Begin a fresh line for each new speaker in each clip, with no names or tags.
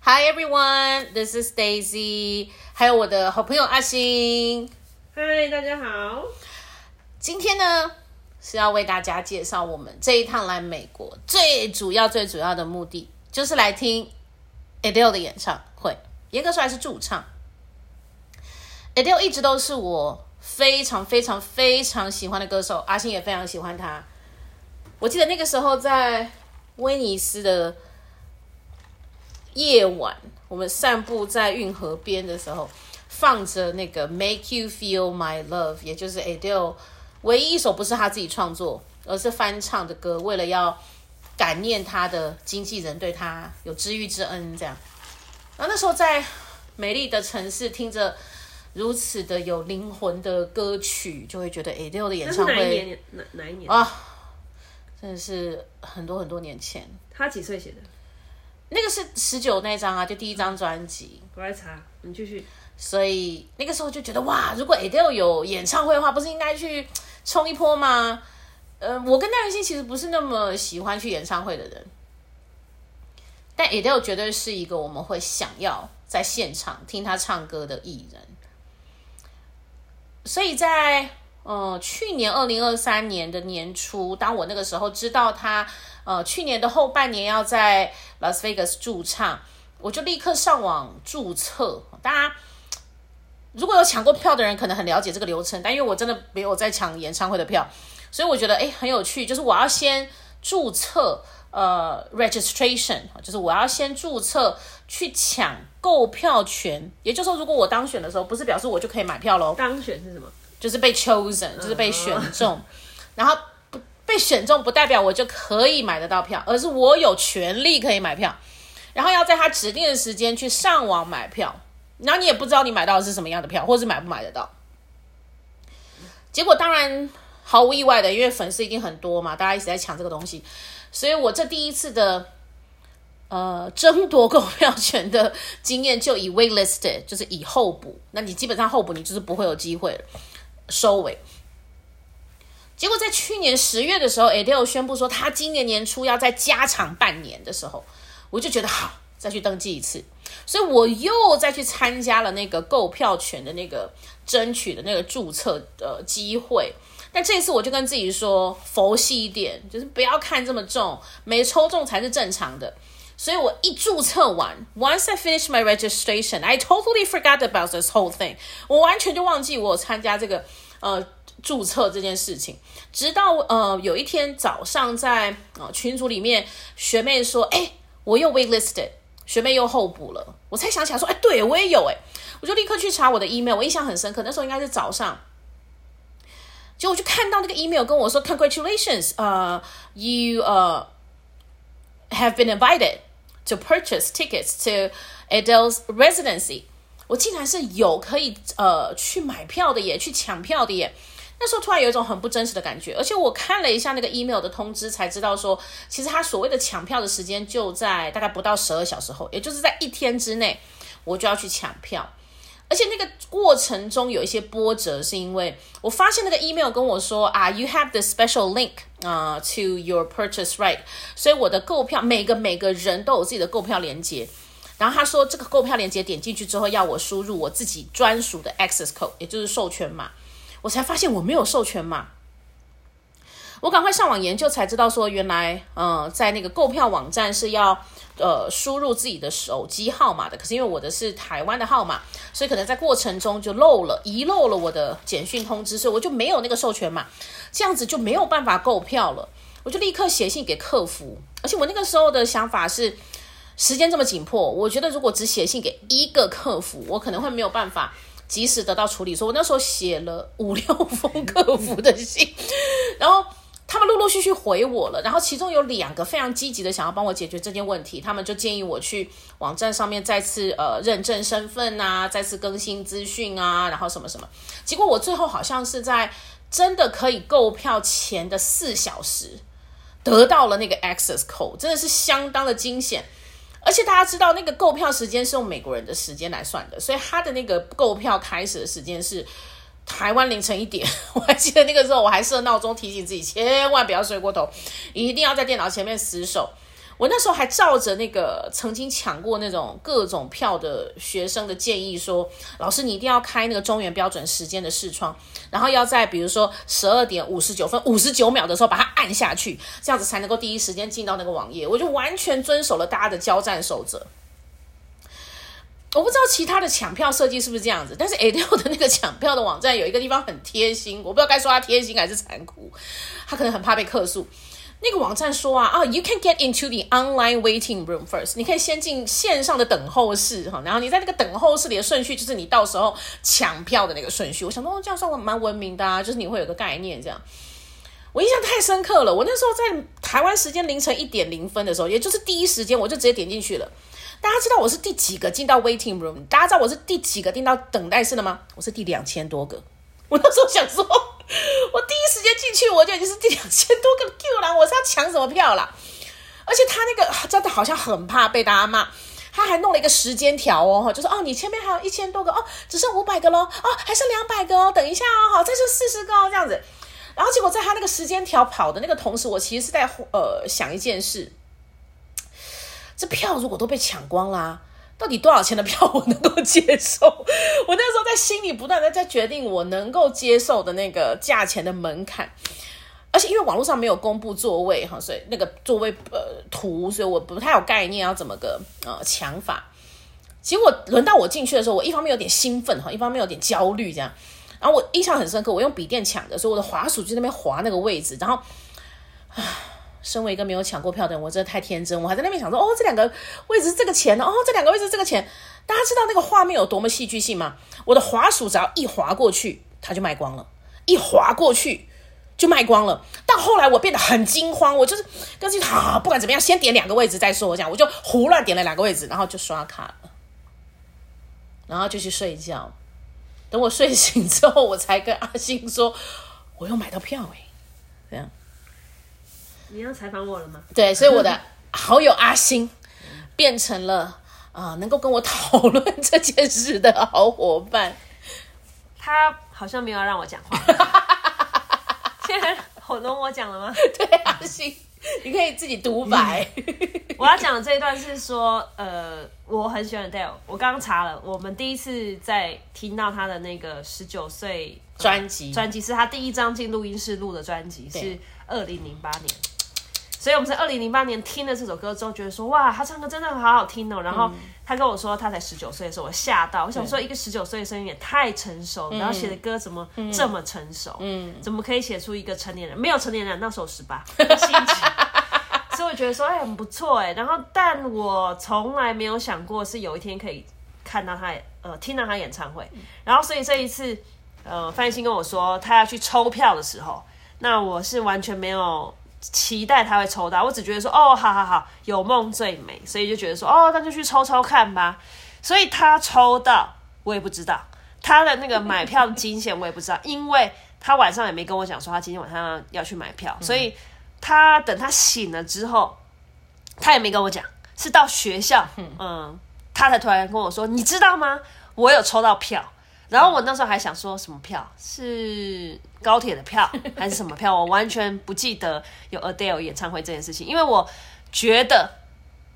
Hi everyone, this is Daisy，还有我的好朋友阿星。
嗨，大家好。
今天呢是要为大家介绍我们这一趟来美国最主要、最主要的目的，就是来听 Adele 的演唱会。严格说来是驻唱。Adele 一直都是我非常、非常、非常喜欢的歌手，阿星也非常喜欢他。我记得那个时候在威尼斯的。夜晚，我们散步在运河边的时候，放着那个《Make You Feel My Love》，也就是 Adele 唯一一首不是他自己创作，而是翻唱的歌。为了要感念他的经纪人对他有知遇之恩，这样。然后那时候在美丽的城市听着如此的有灵魂的歌曲，就会觉得 Adele 的演唱会
哪一年？哪哪一年
啊？真的是很多很多年前。
他几岁写的？
那个是十九那张啊，就第一张专辑。
我来查，你继续。
所以那个时候就觉得哇，如果 Adele 有演唱会的话，不是应该去冲一波吗？呃，我跟戴元星其实不是那么喜欢去演唱会的人，但 Adele 绝对是一个我们会想要在现场听他唱歌的艺人。所以在呃去年二零二三年的年初，当我那个时候知道他。呃，去年的后半年要在 Las Vegas 驻唱，我就立刻上网注册。大家如果有抢过票的人，可能很了解这个流程，但因为我真的没有在抢演唱会的票，所以我觉得诶很有趣。就是我要先注册，呃，registration，就是我要先注册去抢购票权。也就是说，如果我当选的时候，不是表示我就可以买票喽。
当选是什么？
就是被 chosen，就是被选中，哦、然后。被选中不代表我就可以买得到票，而是我有权利可以买票，然后要在他指定的时间去上网买票，然后你也不知道你买到的是什么样的票，或是买不买得到。结果当然毫无意外的，因为粉丝一定很多嘛，大家一直在抢这个东西，所以我这第一次的呃争夺购票 权的经验就以 waitlisted，就是以候补，那你基本上候补你就是不会有机会收尾。结果在去年十月的时候，Adele 宣布说他今年年初要再加长半年的时候，我就觉得好，再去登记一次，所以我又再去参加了那个购票权的那个争取的那个注册的机会。但这一次我就跟自己说，佛系一点，就是不要看这么重，没抽中才是正常的。所以我一注册完，Once I finish my registration, I totally forgot about this whole thing。我完全就忘记我参加这个呃。注册这件事情，直到呃有一天早上在呃群组里面，学妹说：“哎，我又 waitlisted，学妹又候补了。”我才想起来说：“哎，对我也有哎。”我就立刻去查我的 email，我印象很深刻，那时候应该是早上，结果我就看到那个 email 跟我说：“Congratulations，呃、uh,，you 呃、uh, have been invited to purchase tickets to Adele's residency。”我竟然是有可以呃去买票的耶，去抢票的耶。那时候突然有一种很不真实的感觉，而且我看了一下那个 email 的通知，才知道说，其实他所谓的抢票的时间就在大概不到十二小时后，也就是在一天之内，我就要去抢票。而且那个过程中有一些波折，是因为我发现那个 email 跟我说啊，you have the special link 啊、to your purchase right，所以我的购票每个每个人都有自己的购票连接，然后他说这个购票链接点进去之后要我输入我自己专属的 access code，也就是授权码。我才发现我没有授权码，我赶快上网研究才知道说，原来呃在那个购票网站是要呃输入自己的手机号码的。可是因为我的是台湾的号码，所以可能在过程中就漏了遗漏了我的简讯通知，所以我就没有那个授权码，这样子就没有办法购票了。我就立刻写信给客服，而且我那个时候的想法是，时间这么紧迫，我觉得如果只写信给一个客服，我可能会没有办法。及时得到处理，说我那时候写了五六封客服的信，然后他们陆陆续续回我了，然后其中有两个非常积极的想要帮我解决这件问题，他们就建议我去网站上面再次呃认证身份啊，再次更新资讯啊，然后什么什么，结果我最后好像是在真的可以购票前的四小时得到了那个 access code，真的是相当的惊险。而且大家知道，那个购票时间是用美国人的时间来算的，所以他的那个购票开始的时间是台湾凌晨一点。我还记得那个时候，我还设闹钟提醒自己，千万不要睡过头，一定要在电脑前面死守。我那时候还照着那个曾经抢过那种各种票的学生的建议说，老师你一定要开那个中原标准时间的视窗，然后要在比如说十二点五十九分五十九秒的时候把它按下去，这样子才能够第一时间进到那个网页。我就完全遵守了大家的交战守则。我不知道其他的抢票设计是不是这样子，但是 Adele 的那个抢票的网站有一个地方很贴心，我不知道该说它贴心还是残酷，他可能很怕被客诉。那个网站说啊啊，you can get into the online waiting room first，你可以先进线上的等候室哈，然后你在那个等候室里的顺序就是你到时候抢票的那个顺序。我想说，哦，这样算蛮文明的啊，就是你会有个概念这样。我印象太深刻了，我那时候在台湾时间凌晨一点零分的时候，也就是第一时间，我就直接点进去了。大家知道我是第几个进到 waiting room？大家知道我是第几个进到等待室的吗？我是第两千多个。我那时候想说，我第一时间进去，我就已经是第两千多个 Q 了，我是要抢什么票啦？而且他那个真的好像很怕被大家骂，他还弄了一个时间条哦，就是哦，你前面还有一千多个哦，只剩五百个喽，哦，还剩两百个哦，等一下哦，好，再剩四十个哦，这样子。然后结果在他那个时间条跑的那个同时，我其实是在呃想一件事。这票如果都被抢光啦，到底多少钱的票我能够接受？我那时候在心里不断的在决定我能够接受的那个价钱的门槛，而且因为网络上没有公布座位哈，所以那个座位呃图，所以我不太有概念要怎么个呃抢法。结果轮到我进去的时候，我一方面有点兴奋哈，一方面有点焦虑这样。然后我印象很深刻，我用笔电抢的，所以我的滑鼠就那边滑那个位置，然后唉。身为一个没有抢过票的人，我真的太天真，我还在那边想说，哦，这两个位置是这个钱哦，这两个位置是这个钱。大家知道那个画面有多么戏剧性吗？我的滑鼠只要一滑过去，它就卖光了，一滑过去就卖光了。到后来我变得很惊慌，我就是跟自己好，不管怎么样，先点两个位置再说。我讲我就胡乱点了两个位置，然后就刷卡了，然后就去睡觉。等我睡醒之后，我才跟阿星说，我又买到票哎，这样。
你要采访我了吗？
对，所以我的 好友阿星变成了啊、呃，能够跟我讨论这件事的好伙伴。
他好像没有让我讲话。现在好多我讲了吗？
对，阿星，你可以自己独白。
我要讲的这一段是说，呃，我很喜欢 Adele。我刚刚查了，我们第一次在听到他的那个十九岁
专辑，
专辑是他第一张进录音室录的专辑，是二零零八年。所以我们在二零零八年听了这首歌之后，觉得说哇，他唱歌真的好好听哦。然后他跟我说他才十九岁的时候，我吓到，我想说一个十九岁的声音也太成熟，然后写的歌怎么这么成熟？嗯，怎么可以写出一个成年人？没有成年人那时候十八，心情。所以我觉得说哎很不错哎。然后但我从来没有想过是有一天可以看到他呃听到他演唱会。然后所以这一次呃范逸新跟我说他要去抽票的时候，那我是完全没有。期待他会抽到，我只觉得说哦，好好好，有梦最美，所以就觉得说哦，那就去抽抽看吧。所以他抽到，我也不知道他的那个买票的金钱，我也不知道，因为他晚上也没跟我讲说他今天晚上要去买票，所以他等他醒了之后，他也没跟我讲，是到学校，嗯，他才突然跟我说，你知道吗？我有抽到票。然后我那时候还想说什么票，是高铁的票 还是什么票？我完全不记得有 Adele 演唱会这件事情，因为我觉得，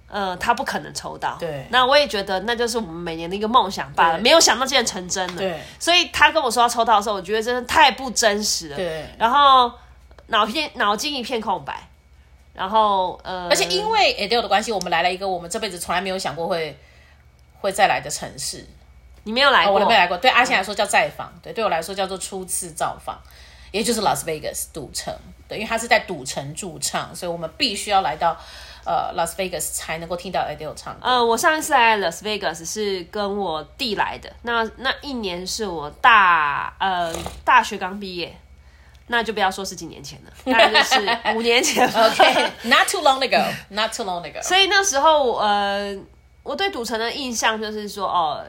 呃，他不可能抽到。
对。那
我也觉得那就是我们每年的一个梦想罢了，没有想到竟然成真了。对。所以他跟我说要抽到的时候，我觉得真的太不真实了。对。然后脑片脑筋一片空白，然后呃，
而且因为 Adele 的关系，我们来了一个我们这辈子从来没有想过会会再来的城市。
你没有来过，
哦、我都没来过。对阿信来说叫再访，对，对我来说叫做初次造访，也就是拉斯维加斯赌城。对，因为他是在赌城驻唱，所以我们必须要来到呃拉斯维加斯才能够听到 Adele 唱。
呃，我上一次来拉斯维加斯是跟我弟来的，那那一年是我大呃大学刚毕业，那就不要说是几年前了，大概就是五年前。
OK，not、okay, too long ago，not too long ago。
所以那时候呃，我对赌城的印象就是说哦。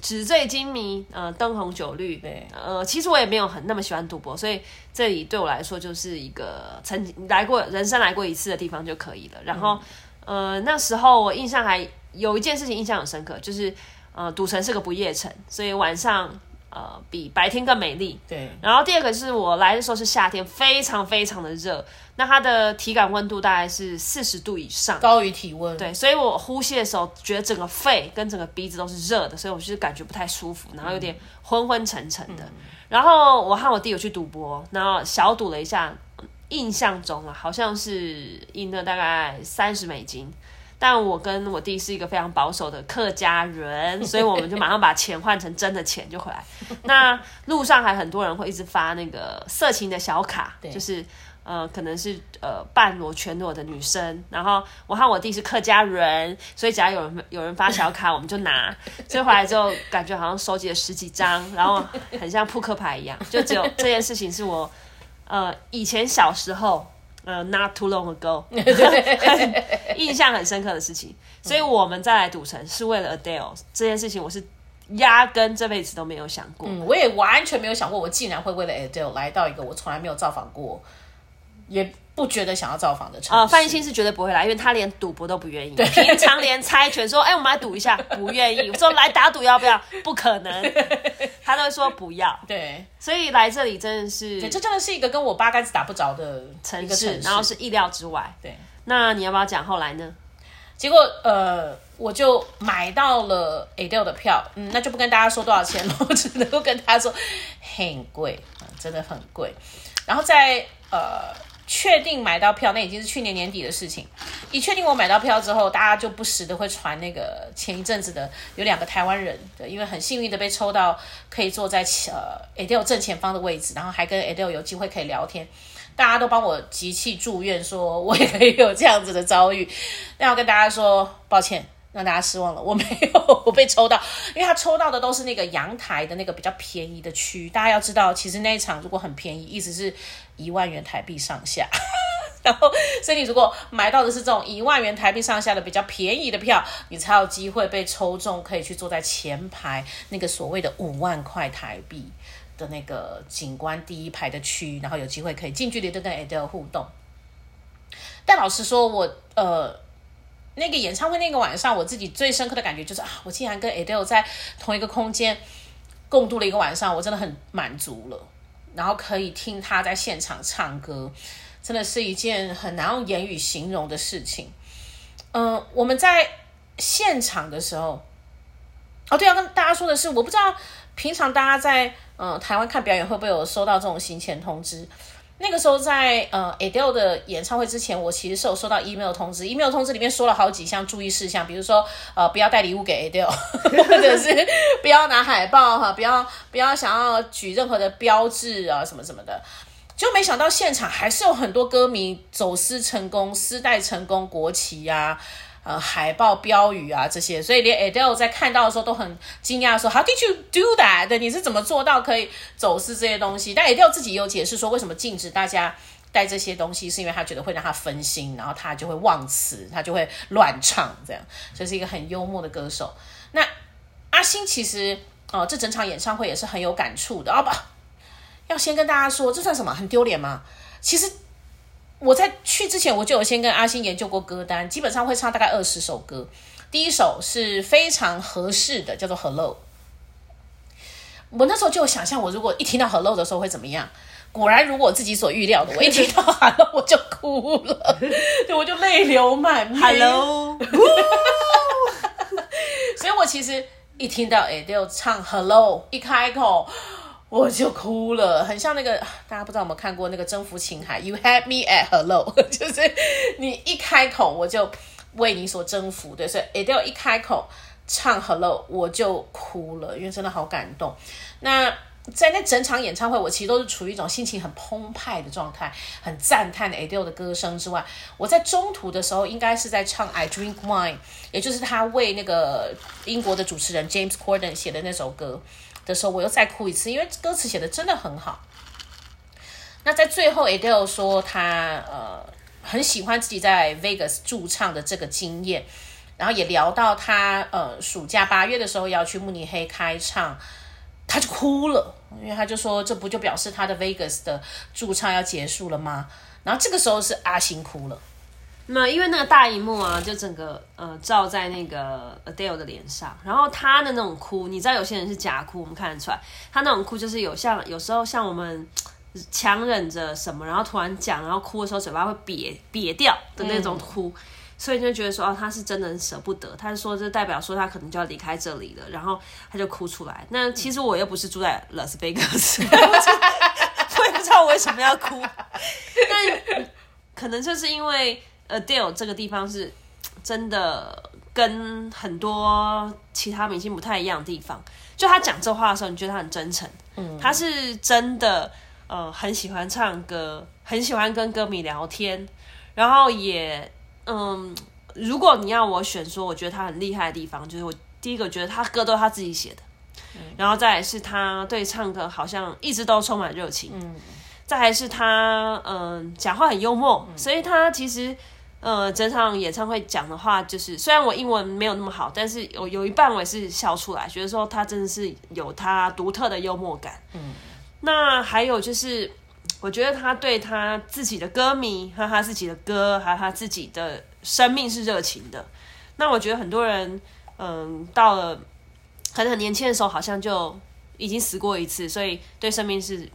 纸醉金迷，呃，灯红酒绿，对，呃，其实我也没有很那么喜欢赌博，所以这里对我来说就是一个曾经来过人生来过一次的地方就可以了。然后，嗯、呃，那时候我印象还有一件事情印象很深刻，就是呃，赌城是个不夜城，所以晚上呃比白天更美丽。
对。
然后第二个是我来的时候是夏天，非常非常的热，那它的体感温度大概是四十度以上，
高于体温。
对，所以我呼吸的时候觉得整个肺跟整个鼻子都是热的，所以我就是感觉不太舒服，然后有点昏昏沉沉的。嗯、然后我和我弟有去赌博，然后小赌了一下。印象中啊，好像是赢了大概三十美金，但我跟我弟是一个非常保守的客家人，所以我们就马上把钱换成真的钱就回来。那路上还很多人会一直发那个色情的小卡，就是呃，可能是呃半裸全裸的女生。然后我和我弟是客家人，所以只要有人有人发小卡，我们就拿。所以回来之后，感觉好像收集了十几张，然后很像扑克牌一样。就只有这件事情是我。呃，以前小时候，呃，not too long ago，印象很深刻的事情，所以我们再来赌城是为了 Adele 这件事情，我是压根这辈子都没有想过，
嗯，我也完全没有想过，我竟然会为了 Adele 来到一个我从来没有造访过，也。不觉得想要造访的城市，呃，
范逸新是绝对不会来，因为他连赌博都不愿意。对，平常连猜拳说，哎、欸，我们来赌一下，不愿意。我说来打赌要不要？不可能，他都会说不要。
对，
所以来这里真的是，
对，这真的是一个跟我八竿子打不着的城市，城市
然后是意料之外。
对，
那你要不要讲后来呢？
结果呃，我就买到了 Adele 的票，嗯，那就不跟大家说多少钱了，我只能够跟大家说很贵，真的很贵。然后在呃。确定买到票，那已经是去年年底的事情。一确定我买到票之后，大家就不时的会传那个前一阵子的有两个台湾人，对，因为很幸运的被抽到可以坐在呃 Adele 正前方的位置，然后还跟 Adele 有机会可以聊天，大家都帮我集气祝愿，说我也可以有这样子的遭遇。那要跟大家说抱歉，让大家失望了，我没有我被抽到，因为他抽到的都是那个阳台的那个比较便宜的区。大家要知道，其实那一场如果很便宜，意思是。一万元台币上下，然后，所以你如果买到的是这种一万元台币上下的比较便宜的票，你才有机会被抽中，可以去坐在前排那个所谓的五万块台币的那个景观第一排的区，然后有机会可以近距离的跟 Adele 互动。但老实说，我呃那个演唱会那个晚上，我自己最深刻的感觉就是啊，我竟然跟 Adele 在同一个空间共度了一个晚上，我真的很满足了。然后可以听他在现场唱歌，真的是一件很难用言语形容的事情。嗯、我们在现场的时候，哦，对，要跟大家说的是，我不知道平常大家在嗯、台湾看表演会不会有收到这种行前通知。那个时候在呃 Adele 的演唱会之前，我其实是有收到 email 通知，email 通知里面说了好几项注意事项，比如说呃不要带礼物给 Adele，或者是不要拿海报哈，不要不要想要举任何的标志啊什么什么的，就没想到现场还是有很多歌迷走私成功，私带成功国旗呀、啊。呃，海报、标语啊这些，所以连 Adele 在看到的时候都很惊讶，说 How did you do that？对你是怎么做到可以走私这些东西？但 Adele 自己也有解释说，为什么禁止大家带这些东西，是因为他觉得会让他分心，然后他就会忘词，他就会乱唱，这样，所以是一个很幽默的歌手。那阿信其实，呃，这整场演唱会也是很有感触的。啊不，要先跟大家说，这算什么？很丢脸吗？其实。我在去之前，我就有先跟阿星研究过歌单，基本上会唱大概二十首歌。第一首是非常合适的，叫做《Hello》。我那时候就有想象，我如果一听到《Hello》的时候会怎么样？果然如我自己所预料的，我一听到 《Hello》我就哭了，对，我就泪流满面。Hello，所以我其实一听到 Adele 唱《Hello》，一开口。我就哭了，很像那个 大家不知道有没有看过那个《征服情海》，You had me at hello，就是你一开口我就为你所征服，对，所以 Adele 一开口唱 Hello，我就哭了，因为真的好感动。那在那整场演唱会，我其实都是处于一种心情很澎湃的状态，很赞叹 Adele 的歌声之外，我在中途的时候应该是在唱 I Drink Wine，也就是他为那个英国的主持人 James Corden 写的那首歌。的时候，我又再哭一次，因为歌词写的真的很好。那在最后，Adele 说他呃很喜欢自己在 Vegas 驻唱的这个经验，然后也聊到他呃暑假八月的时候要去慕尼黑开唱，他就哭了，因为他就说这不就表示他的 Vegas 的驻唱要结束了吗？然后这个时候是阿星哭了，
那因为那个大荧幕啊，就整个呃照在那个 Adele 的脸上，然后他的那种哭，你知道有些人是假哭，我们看得出来，他那种哭就是有像有时候像我们强忍着什么，然后突然讲，然后哭的时候嘴巴会瘪瘪掉的那种哭，嗯、所以就觉得说哦，他是真的很舍不得，他是说这代表说他可能就要离开这里了，然后他就哭出来。那其实我又不是住在拉斯维加斯，我也不知道我为什么要哭，但可能就是因为。Adele 这个地方是真的跟很多其他明星不太一样的地方，就他讲这话的时候，你觉得他很真诚，嗯，他是真的，呃，很喜欢唱歌，很喜欢跟歌迷聊天，然后也，嗯，如果你要我选说，我觉得他很厉害的地方，就是我第一个觉得他歌都是他自己写的，嗯，然后再来是他对唱歌好像一直都充满热情，嗯，再来是他，嗯，讲话很幽默，所以他其实。呃，整场演唱会讲的话，就是虽然我英文没有那么好，但是有有一半我也是笑出来，觉得说他真的是有他独特的幽默感。嗯，那还有就是，我觉得他对他自己的歌迷和他自己的歌，还有他自己的生命是热情的。那我觉得很多人，嗯，到了可能很年轻的时候，好像就已经死过一次，所以对生命是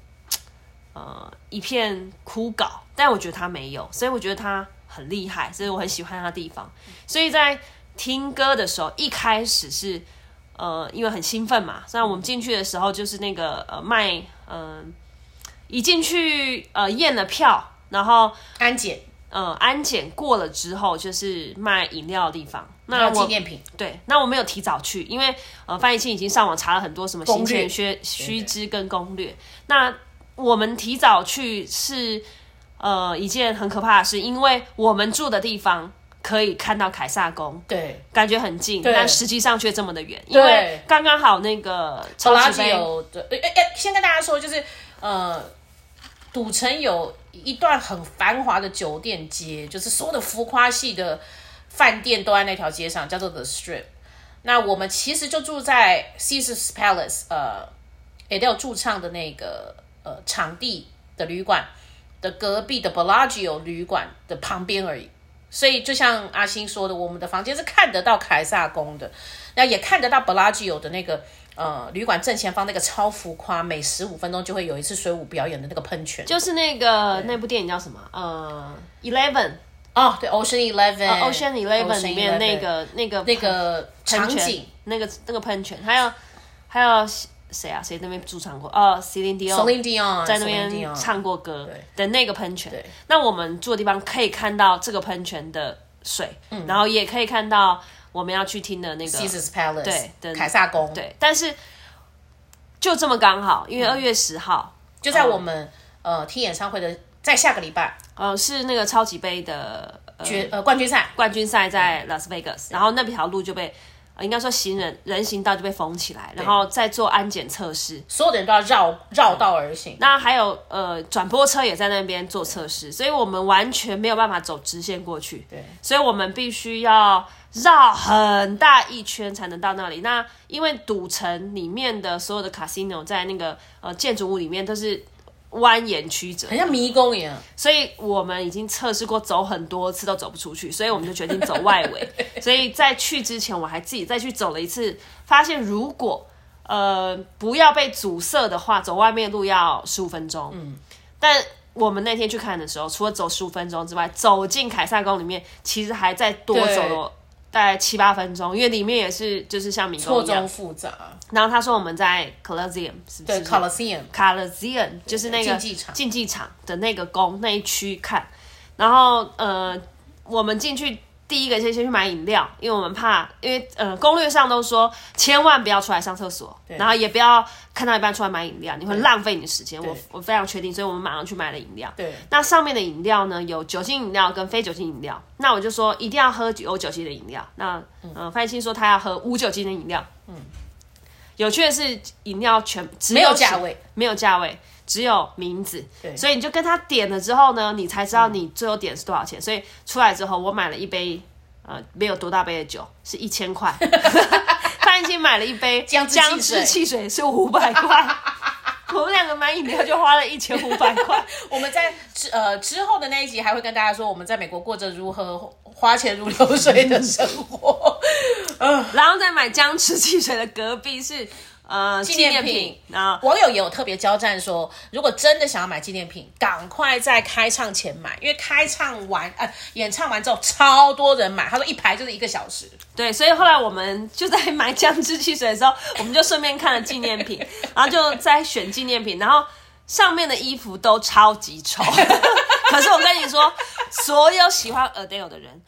呃一片枯槁。但我觉得他没有，所以我觉得他。很厉害，所以我很喜欢他的地方。所以在听歌的时候，一开始是呃，因为很兴奋嘛。所以我们进去的时候，就是那个呃卖嗯、呃，一进去呃验了票，然后
安检，
呃安检过了之后，就是卖饮料的地方。
那纪念品
对，那我没有提早去，因为呃范逸臣已经上网查了很多什么行前须须知跟攻略。那我们提早去是。呃，一件很可怕的事，因为我们住的地方可以看到凯撒宫，
对，
感觉很近，但实际上却这么的远，因为刚刚好那个超级杯
有对，哎哎，先跟大家说，就是呃，赌城有一段很繁华的酒店街，就是所有的浮夸系的饭店都在那条街上，叫做 The Strip。那我们其实就住在 Caesars Palace，呃，Adele 驻唱的那个呃场地的旅馆。的隔壁的 Bellagio 旅馆的旁边而已，所以就像阿星说的，我们的房间是看得到凯撒宫的，那也看得到 Bellagio 的那个呃旅馆正前方那个超浮夸，每十五分钟就会有一次水舞表演的那个喷泉，
就是那个那部电影叫什么？呃，Eleven。
哦，对，Ocean Eleven，Ocean
Eleven 里面那个那个
那个场景，
那个那个喷泉，还有还有。谁啊？谁在那边驻唱过？哦，Celine
Dion
在那边唱过歌的那个喷泉。那我们住的地方可以看到这个喷泉的水，嗯，然后也可以看到我们要去听的那个
Caesars Palace，
对，
的凯撒宫，
对。但是就这么刚好，因为二月十号
就在我们呃听演唱会的，在下个礼拜，
呃，是那个超级杯的
决呃冠军赛，
冠军赛在 Las Vegas，，然后那条路就被。应该说行人人行道就被封起来，然后再做安检测试，
所有的人都要绕绕道而行。
那还有呃转播车也在那边做测试，所以我们完全没有办法走直线过去。对，所以我们必须要绕很大一圈才能到那里。那因为赌城里面的所有的 casino 在那个呃建筑物里面都是。蜿蜒曲折，
很像迷宫一样。
所以我们已经测试过，走很多次都走不出去，所以我们就决定走外围。所以在去之前，我还自己再去走了一次，发现如果呃不要被阻塞的话，走外面路要十五分钟。嗯，但我们那天去看的时候，除了走十五分钟之外，走进凯撒宫里面，其实还在多走了。大概七八分钟，因为里面也是就是像迷宫一样
错综复杂。
然后他说我们在 Colosseum 是不是？
对，Colosseum
Colosseum 就是那个竞技场竞技场的那个宫那一区看。然后呃，我们进去。第一个先先去买饮料，因为我们怕，因为呃攻略上都说千万不要出来上厕所，然后也不要看到一半出来买饮料，你会浪费你的时间。我我非常确定，所以我们马上去买了饮料。对，那上面的饮料呢，有酒精饮料跟非酒精饮料。那我就说一定要喝有酒精的饮料。那呃范逸臣说他要喝无酒精的饮料。嗯，有趣的是饮料全没有
价位，
没有价位。只有名字，所以你就跟他点了之后呢，你才知道你最后点是多少钱。嗯、所以出来之后，我买了一杯呃没有多大杯的酒，是一千块。他已经买了一杯姜汁汽水，是五百块。我们两个买饮料就花了一千五百块。
我们在之呃之后的那一集还会跟大家说我们在美国过着如何花钱如流水的生活。
嗯，然后再买姜汁汽水的隔壁是。呃，纪念品啊，
网友也有特别交战说，如果真的想要买纪念品，赶快在开唱前买，因为开唱完呃演唱完之后超多人买，他说一排就是一个小时。
对，所以后来我们就在买姜汁汽水的时候，我们就顺便看了纪念品，然后就在选纪念品，然后上面的衣服都超级丑，可是我跟你说，所有喜欢 Adele 的人。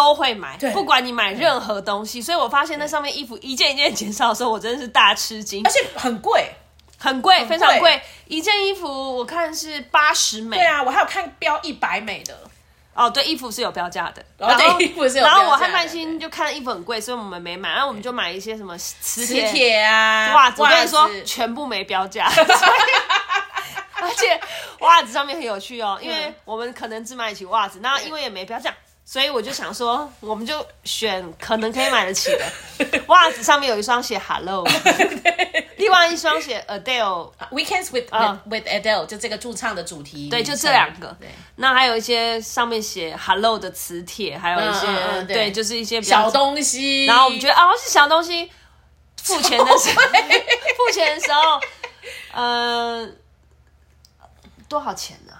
都会买，不管你买任何东西，所以我发现那上面衣服一件一件减少的时候，我真的是大吃惊，
而且很贵，
很贵，非常贵。一件衣服我看是八十美，
对啊，我还有看标一百美的。
哦，对，衣服是有标价的，
然后衣服是有标价的。
然后我和曼心就看衣服很贵，所以我们没买，然后我们就买一些什么磁
铁啊、
袜子，我跟你说全部没标价，而且袜子上面很有趣哦，因为我们可能只买一起袜子，然后因为也没标价。所以我就想说，我们就选可能可以买得起的 袜子，上面有一双写 Hello，另外一双写 Adele
Weekends with with Adele，就这个驻唱的主题。
对，就这两个。那还有一些上面写 Hello 的磁铁，还有一些对，就是一些
小东西。
然后我们觉得哦，是小东西。付钱的时候，付钱的时候，嗯，多少钱呢？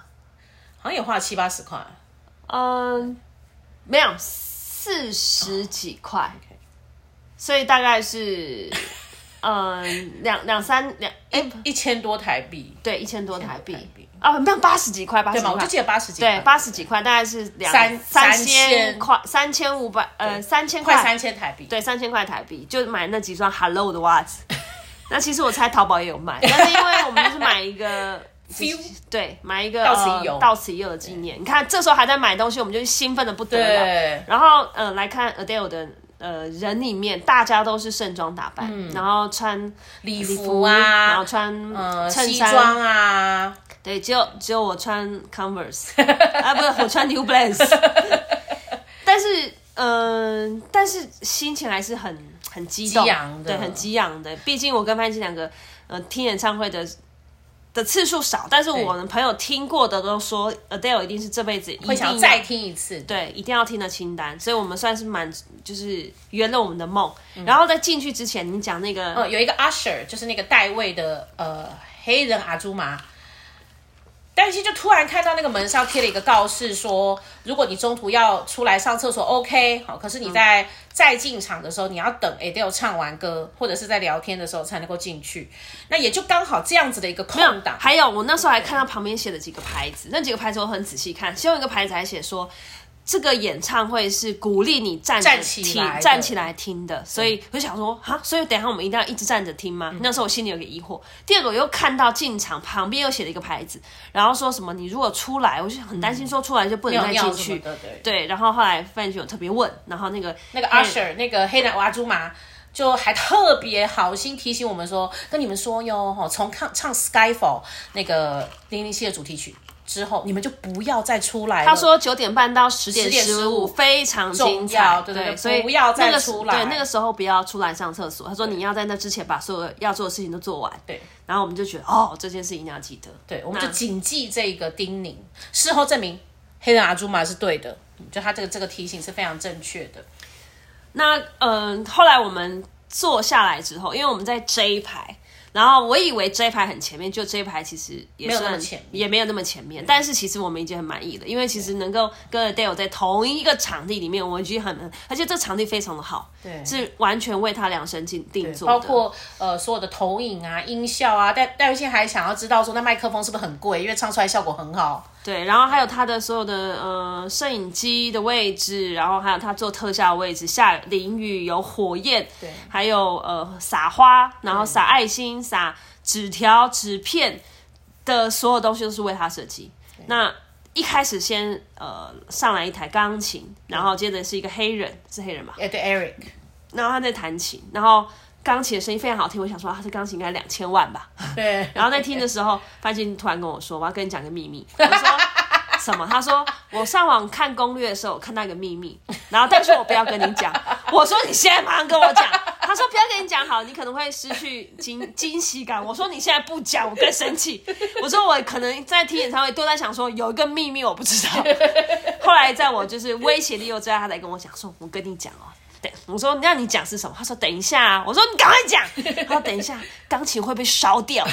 好像也花了七八十块。
嗯。没有四十几块，oh. 所以大概是，嗯，两两三两哎
一千多台币，
对，一千多台币。啊，没有八十几块，八十几块，
我就记得八十几块，
对，八十几块，大概是两三三千块，三千。五百呃三千块。
三千台币，
对，三千块台币就买那几双 Hello 的袜子。那其实我猜淘宝也有卖，但是因为我们就是买一个。
Feel?
对，买一个到此一游、呃、到此一游的纪念。你看，这时候还在买东西，我们就兴奋的不得了。对然后，呃，来看 Adele 的呃人里面，大家都是盛装打扮，嗯、然后穿礼服，服啊，然后穿呃衬衫西装啊。对，只有只有我穿 Converse 啊，不是我穿 New Balance。但是，嗯、呃，但是心情还是很很激动，激昂的对，很激昂的。毕竟我跟范琪两个，呃，听演唱会的。的次数少，但是我的朋友听过的都说，Adele 一定是这辈子一定
会想再听一次，
对，一定要听的清单，所以我们算是蛮就是圆了我们的梦。嗯、然后在进去之前，你讲那个，
呃，有一个 Usher，就是那个代位的呃黑人阿朱玛。但是就突然看到那个门上贴了一个告示，说如果你中途要出来上厕所，OK，好，可是你在再进场的时候，你要等 Adele 唱完歌，或者是在聊天的时候才能够进去。那也就刚好这样子的一个空档。
还有我那时候还看到旁边写的几个牌子，那几个牌子我很仔细看，其中一个牌子还写说。这个演唱会是鼓励你站着听、站起来听的，所以我就想说，哈，所以等一下我们一定要一直站着听吗？嗯、那时候我心里有个疑惑。第二个，我又看到进场旁边又写了一个牌子，然后说什么你如果出来，我就很担心说出来就不能再进去。对、嗯、对。然后后来范就有特别问，然后那个
那个 Usher 那个黑男娃猪麻就还特别好心提醒我们说，跟你们说哟，哈，从唱唱 Skyfall 那个零零七的主题曲。之后你们就不要再出来了。
他说九点半到十点十五非常重要，对对对，所以不要再出来。对，那个时候不要出来上厕所。他说你要在那之前把所有要做的事情都做完。对，然后我们就觉得哦，这件事一定要记得。
对，我们就谨记这个叮咛。事后证明黑人阿朱玛是对的，就他这个这个提醒是非常正确的。
那嗯、呃，后来我们坐下来之后，因为我们在 J 排。然后我以为这一排很前面，就这一排其实也算
没有那么前面，
也没有那么前面。但是其实我们已经很满意了，因为其实能够跟 Adele 在同一个场地里面，我们已经很，而且这场地非常的好，对，是完全为他量身定定做的。
包括呃所有的投影啊、音效啊，但戴维信还想要知道说那麦克风是不是很贵，因为唱出来效果很好。
对，然后还有他的所有的呃摄影机的位置，然后还有他做特效的位置，下淋雨有火焰，对，还有呃撒花，然后撒爱心、撒纸条、纸片的所有东西都是为他设计。那一开始先呃上来一台钢琴，然后接着是一个黑人，是黑人吧？
对，Eric，
然后他在弹琴，然后。钢琴的声音非常好听，我想说啊，这钢琴应该两千万吧。对。然后在听的时候，范进突然跟我说：“我要跟你讲个秘密。”我说：“什么？”他说：“我上网看攻略的时候，我看到一个秘密，然后但是我不要跟你讲。”我说：“你现在马上跟我讲。”他说不要跟你讲好，你可能会失去惊惊喜感。我说你现在不讲，我更生气。我说我可能在听演唱会都在想说有一个秘密我不知道。后来在我就是威胁利诱之下，他才跟我讲说，我跟你讲哦。对，我说让你讲是什么？他说等一下啊。我说你赶快讲。他说等一下，钢琴会被烧掉。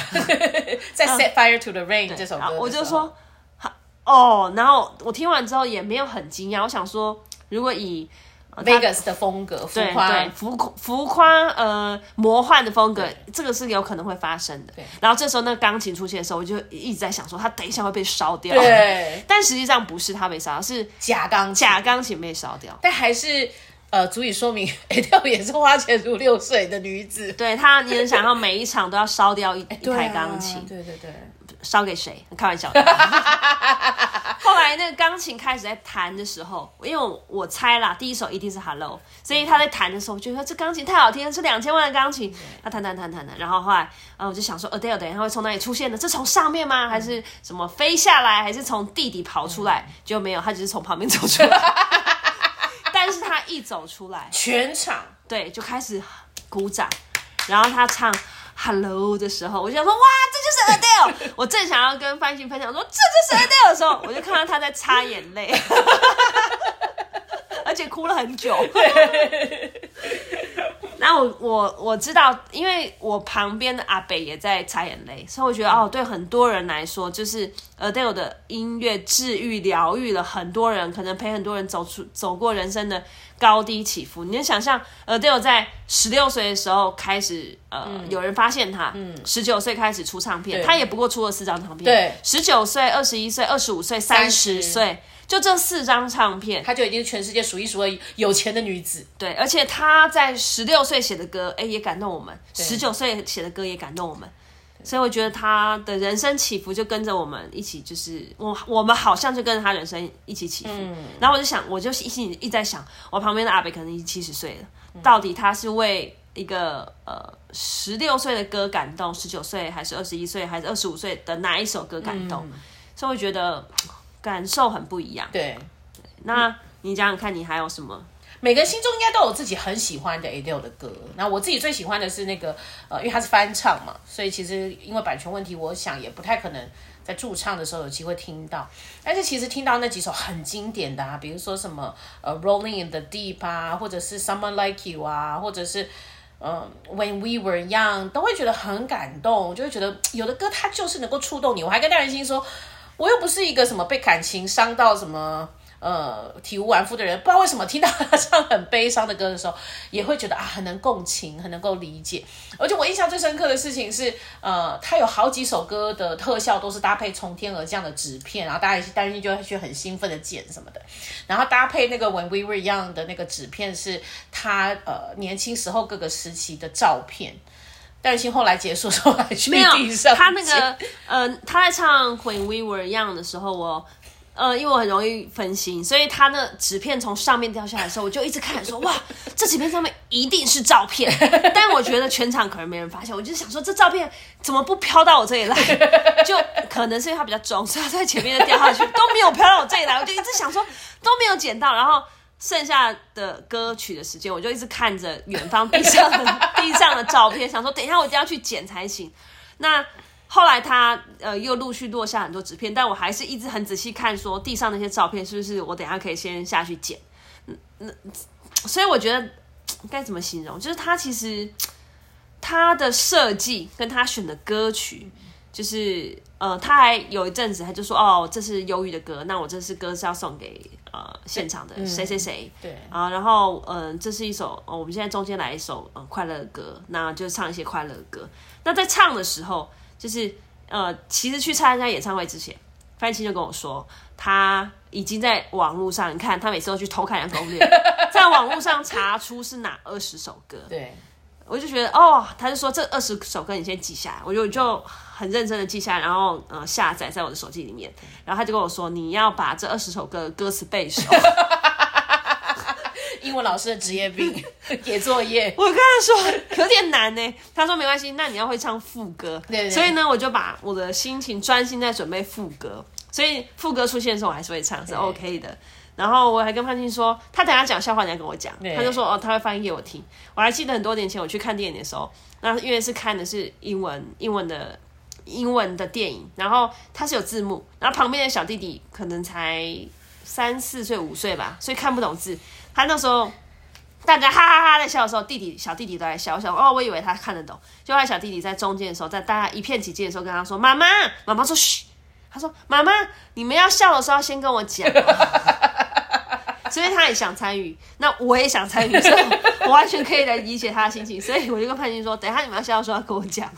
在 Set Fire to the Rain 这首歌，
我就说好哦。然后我听完之后也没有很惊讶，我想说如果以
Vegas 的风格，浮夸、
浮浮夸，呃，魔幻的风格，这个是有可能会发生的。然后这时候那个钢琴出现的时候，我就一直在想说，它等一下会被烧掉。
对，
但实际上不是它被烧掉，是
假钢
假钢琴被烧掉。
但还是呃，足以说明 Adele 也是花钱如流水的女子。
对她，你能想象每一场都要烧掉一 一台钢琴？
对对对。
烧给谁？开玩笑的。后来那个钢琴开始在弹的时候，因为我，我猜啦，第一首一定是 Hello，所以他在弹的时候，我觉得这钢琴太好听了，是两千万的钢琴。他弹弹弹弹弹，然后后来，呃，我就想说，Adele 等一下会从哪里出现的？是从上面吗？还是什么飞下来？还是从地底跑出来？就没有，他只是从旁边走出来。但是他一走出来，
全场
对就开始鼓掌，然后他唱。Hello 的时候，我就想说，哇，这就是 Adele。我正想要跟范欣分享说，这就是 Adele 的时候，我就看到他在擦眼泪，而且哭了很久。然后我我我知道，因为我旁边的阿北也在擦眼泪，所以我觉得哦，对很多人来说，就是 Adele 的音乐治愈、疗愈了很多人，可能陪很多人走出走过人生的高低起伏。你能想象，Adele 在十六岁的时候开始，呃，嗯、有人发现他，嗯，十九岁开始出唱片，他也不过出了四张唱片，对，十九岁、二十一岁、二十五岁、三十岁。就这四张唱片，
她就已经是全世界数一数二有钱的女子。
对，而且她在十六岁写的歌，哎，也感动我们；十九岁写的歌也感动我们。所以我觉得他的人生起伏就跟着我们一起，就是我我们好像就跟着他人生一起起伏。嗯、然后我就想，我就一心一直在想，我旁边的阿北可能已经七十岁了，嗯、到底他是为一个呃十六岁的歌感动，十九岁还是二十一岁还是二十五岁的哪一首歌感动？嗯、所以我觉得。感受很不一样。
对，
那你想想看，你还有什么？
每个人心中应该都有自己很喜欢的 Adele 的歌。那我自己最喜欢的是那个，呃，因为它是翻唱嘛，所以其实因为版权问题，我想也不太可能在驻唱的时候有机会听到。但是其实听到那几首很经典的啊，比如说什么呃《Rolling in the Deep》啊，或者是《Someone Like You》啊，或者是嗯、《When We Were Young》，都会觉得很感动，就会觉得有的歌它就是能够触动你。我还跟戴仁心说。我又不是一个什么被感情伤到什么呃体无完肤的人，不知道为什么听到他唱很悲伤的歌的时候，也会觉得啊很能共情，很能够理解。而且我印象最深刻的事情是，呃，他有好几首歌的特效都是搭配从天而降的纸片，然后大家担心就会去很兴奋的剪什么的，然后搭配那个 When We Were Young 的那个纸片是他呃年轻时候各个时期的照片。但是后来结束之后还去地上，
他那个呃，他在唱 When We Were Young 的时候，我呃，因为我很容易分心，所以他那纸片从上面掉下来的时候，我就一直看说，哇，这纸片上面一定是照片。但我觉得全场可能没人发现，我就想说，这照片怎么不飘到我这里来？就可能是因为它比较重，所以它在前面就掉下去都没有飘到我这里来，我就一直想说都没有捡到，然后。剩下的歌曲的时间，我就一直看着远方地上的 地上的照片，想说等一下我一定要去捡才行。那后来他呃又陆续落下很多纸片，但我还是一直很仔细看，说地上那些照片是不是我等下可以先下去捡。那所以我觉得该怎么形容，就是他其实他的设计跟他选的歌曲，就是呃他还有一阵子他就说哦，这是忧郁的歌，那我这是歌是要送给。呃，现场的谁谁谁，
对
啊，然后嗯、呃，这是一首，我们现在中间来一首呃快乐的歌，那就唱一些快乐的歌。那在唱的时候，就是呃，其实去参加演唱会之前，范青就跟我说，他已经在网络上，你看他每次都去偷看人家攻略，在网络上查出是哪二十首歌，
对。
我就觉得哦，他就说这二十首歌你先记下来，我就就很认真的记下来，然后呃下载在我的手机里面，然后他就跟我说，你要把这二十首歌的歌词背熟。
英文老师的职业病，写作业。
我跟他说有点难呢，他说没关系，那你要会唱副歌。对，对，所以呢，我就把我的心情专心在准备副歌，所以副歌出现的时候我还是会唱，是 OK 的。然后我还跟潘青说，他等下讲笑话你要跟我讲，他就说哦，他会翻译给我听。我还记得很多年前我去看电影的时候，那因为是看的是英文，英文的英文的电影，然后他是有字幕，然后旁边的小弟弟可能才三四岁五岁吧，所以看不懂字。他那时候大家哈哈哈在笑的时候，弟弟小弟弟都在笑，我想哦，我以为他看得懂，就他小弟弟在中间的时候，在大家一片起劲的时候跟他说：“妈妈，妈妈说嘘。”他说：“妈妈，你们要笑的时候要先跟我讲。” 所以他也想参与，那我也想参与，所以我完全可以来理解他的心情。所以我就跟潘金说：“等一下你们要笑的时候要跟我讲。”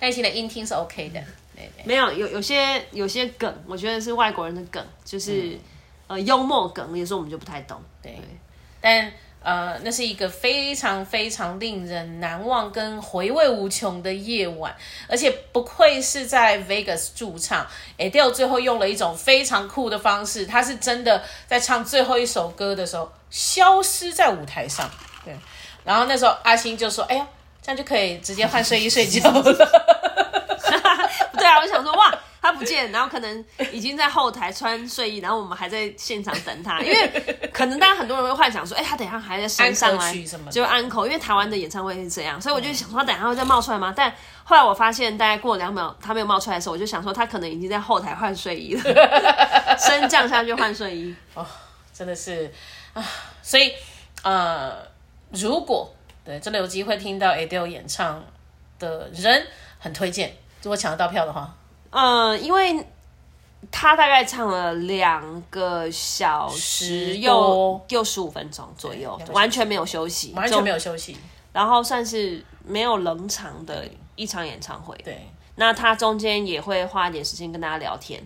范青的音听是 OK 的，对对
没有有有些有些梗，我觉得是外国人的梗，就是、嗯、呃幽默梗，有时候我们就不太懂。
对，对但。呃，那是一个非常非常令人难忘跟回味无穷的夜晚，而且不愧是在 Vegas 驻唱，Adele 最后用了一种非常酷的方式，他是真的在唱最后一首歌的时候消失在舞台上。对，然后那时候阿星就说：“哎呀，这样就可以直接换睡衣睡觉了。”
对啊，我想说哇。他不见，然后可能已经在后台穿睡衣，然后我们还在现场等他，因为可能大家很多人会幻想说，哎、欸，他等一下还在升上来，就安可，因为台湾的演唱会是这样，所以我就想说他等一下会再冒出来吗？但后来我发现，大概过两秒他没有冒出来的时候，我就想说他可能已经在后台换睡衣了，升降下去换睡衣。
哦，真的是啊，所以呃，如果对真的有机会听到 Adele 演唱的人，很推荐，如果抢得到票的话。
嗯，因为他大概唱了两个小时又又十五分钟左右，完全没有休息，
完全没有休息，
然后算是没有冷场的一场演唱会。对，那他中间也会花一点时间跟大家聊天。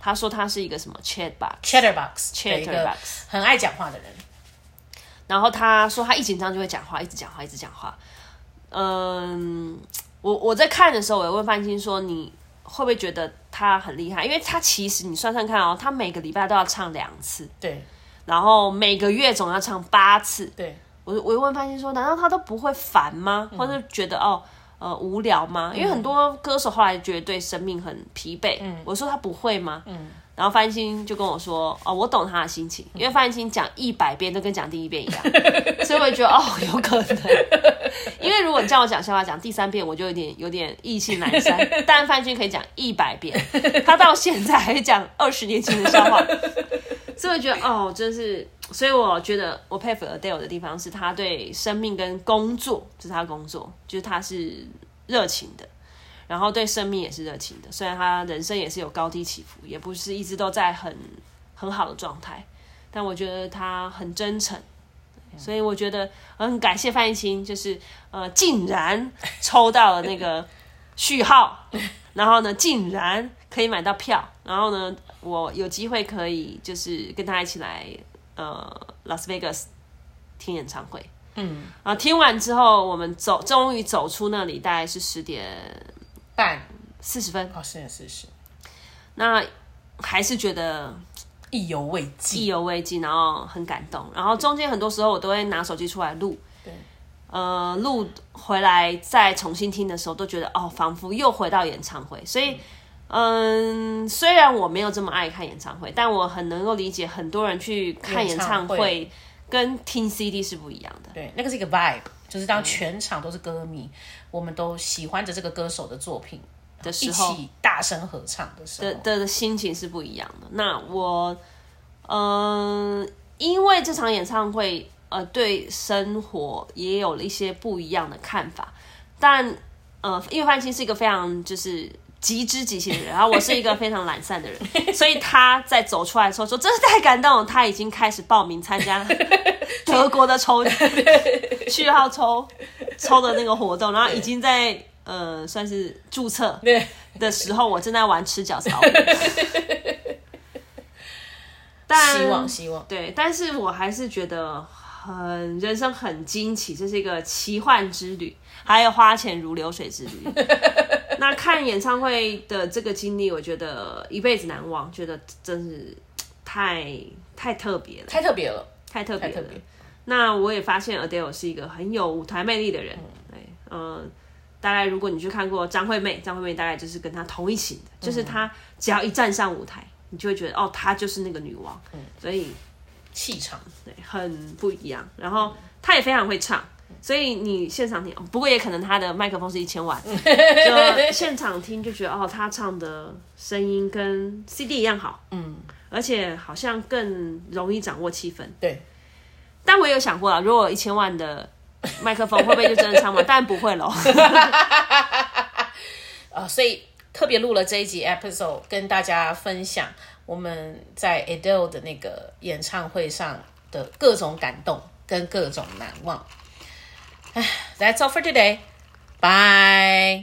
他说他是一个什么
chatbox，chatterbox，chatterbox，很爱讲话的人。
然后他说他一紧张就会讲话，一直讲话，一直讲话。嗯，我我在看的时候，我也问范青说你。会不会觉得他很厉害？因为他其实你算算看哦，他每个礼拜都要唱两次，
对，
然后每个月总要唱八次，
对。
我我问范青说，难道他都不会烦吗？嗯、或者觉得哦呃无聊吗？因为很多歌手后来觉得对生命很疲惫。嗯，我说他不会吗？嗯。然后范青就跟我说：“哦，我懂他的心情，因为范青讲一百遍都跟讲第一遍一样，所以我觉得哦，有可能。因为如果你叫我讲笑话，讲第三遍我就有点有点意兴阑珊，但范青可以讲一百遍，他到现在还讲二十年前的笑话，所以我觉得哦，真是，所以我觉得我佩服 Adele 的地方是他对生命跟工作，就是他工作，就是他是热情的。”然后对生命也是热情的，虽然他人生也是有高低起伏，也不是一直都在很很好的状态，但我觉得他很真诚，所以我觉得很感谢范逸清，就是呃竟然抽到了那个序号，然后呢竟然可以买到票，然后呢我有机会可以就是跟他一起来呃拉斯维加斯听演唱会，嗯，啊听完之后我们走终于走出那里，大概是十点。
半
四十分
哦，是四十。
那还是觉得
意犹未尽，
意犹未尽，然后很感动。然后中间很多时候我都会拿手机出来录，对，呃，录回来再重新听的时候，都觉得哦，仿佛又回到演唱会。所以，嗯，虽然我没有这么爱看演唱会，但我很能够理解很多人去看演唱会跟听 CD 是不一样的。
对，那个是一个 vibe。就是当全场都是歌迷，我们都喜欢着这个歌手的作品的时候，一起大声合唱的时候
的的，的心情是不一样的。那我，嗯、呃，因为这场演唱会，呃，对生活也有了一些不一样的看法。但，呃，因为范青是一个非常就是极之极限的人，然后我是一个非常懒散的人，所以他在走出来的时候说，真是太感动了。他已经开始报名参加 德国的抽序号抽 抽的那个活动，然后已经在呃算是注册的时候，我正在玩吃脚草。但
希望希望
对，但是我还是觉得很人生很惊奇，这是一个奇幻之旅，还有花钱如流水之旅。那看演唱会的这个经历，我觉得一辈子难忘，觉得真是太太特别了，
太特别了，
太特别了。那我也发现 Adele 是一个很有舞台魅力的人，对，嗯，大概如果你去看过张惠妹，张惠妹大概就是跟她同一型的，就是她只要一站上舞台，你就会觉得哦，她就是那个女王，所以
气场，
对，很不一样。然后她也非常会唱，所以你现场听，不过也可能他的麦克风是一千万，就现场听就觉得哦，他唱的声音跟 CD 一样好，嗯，而且好像更容易掌握气氛。
对，
但我有想过啊，如果一千万的麦克风会不会就真的唱完？但不会喽。
呃，所以特别录了这一集 episode，跟大家分享我们在 Adele 的那个演唱会上的各种感动跟各种难忘。唉，That's all for today. Bye.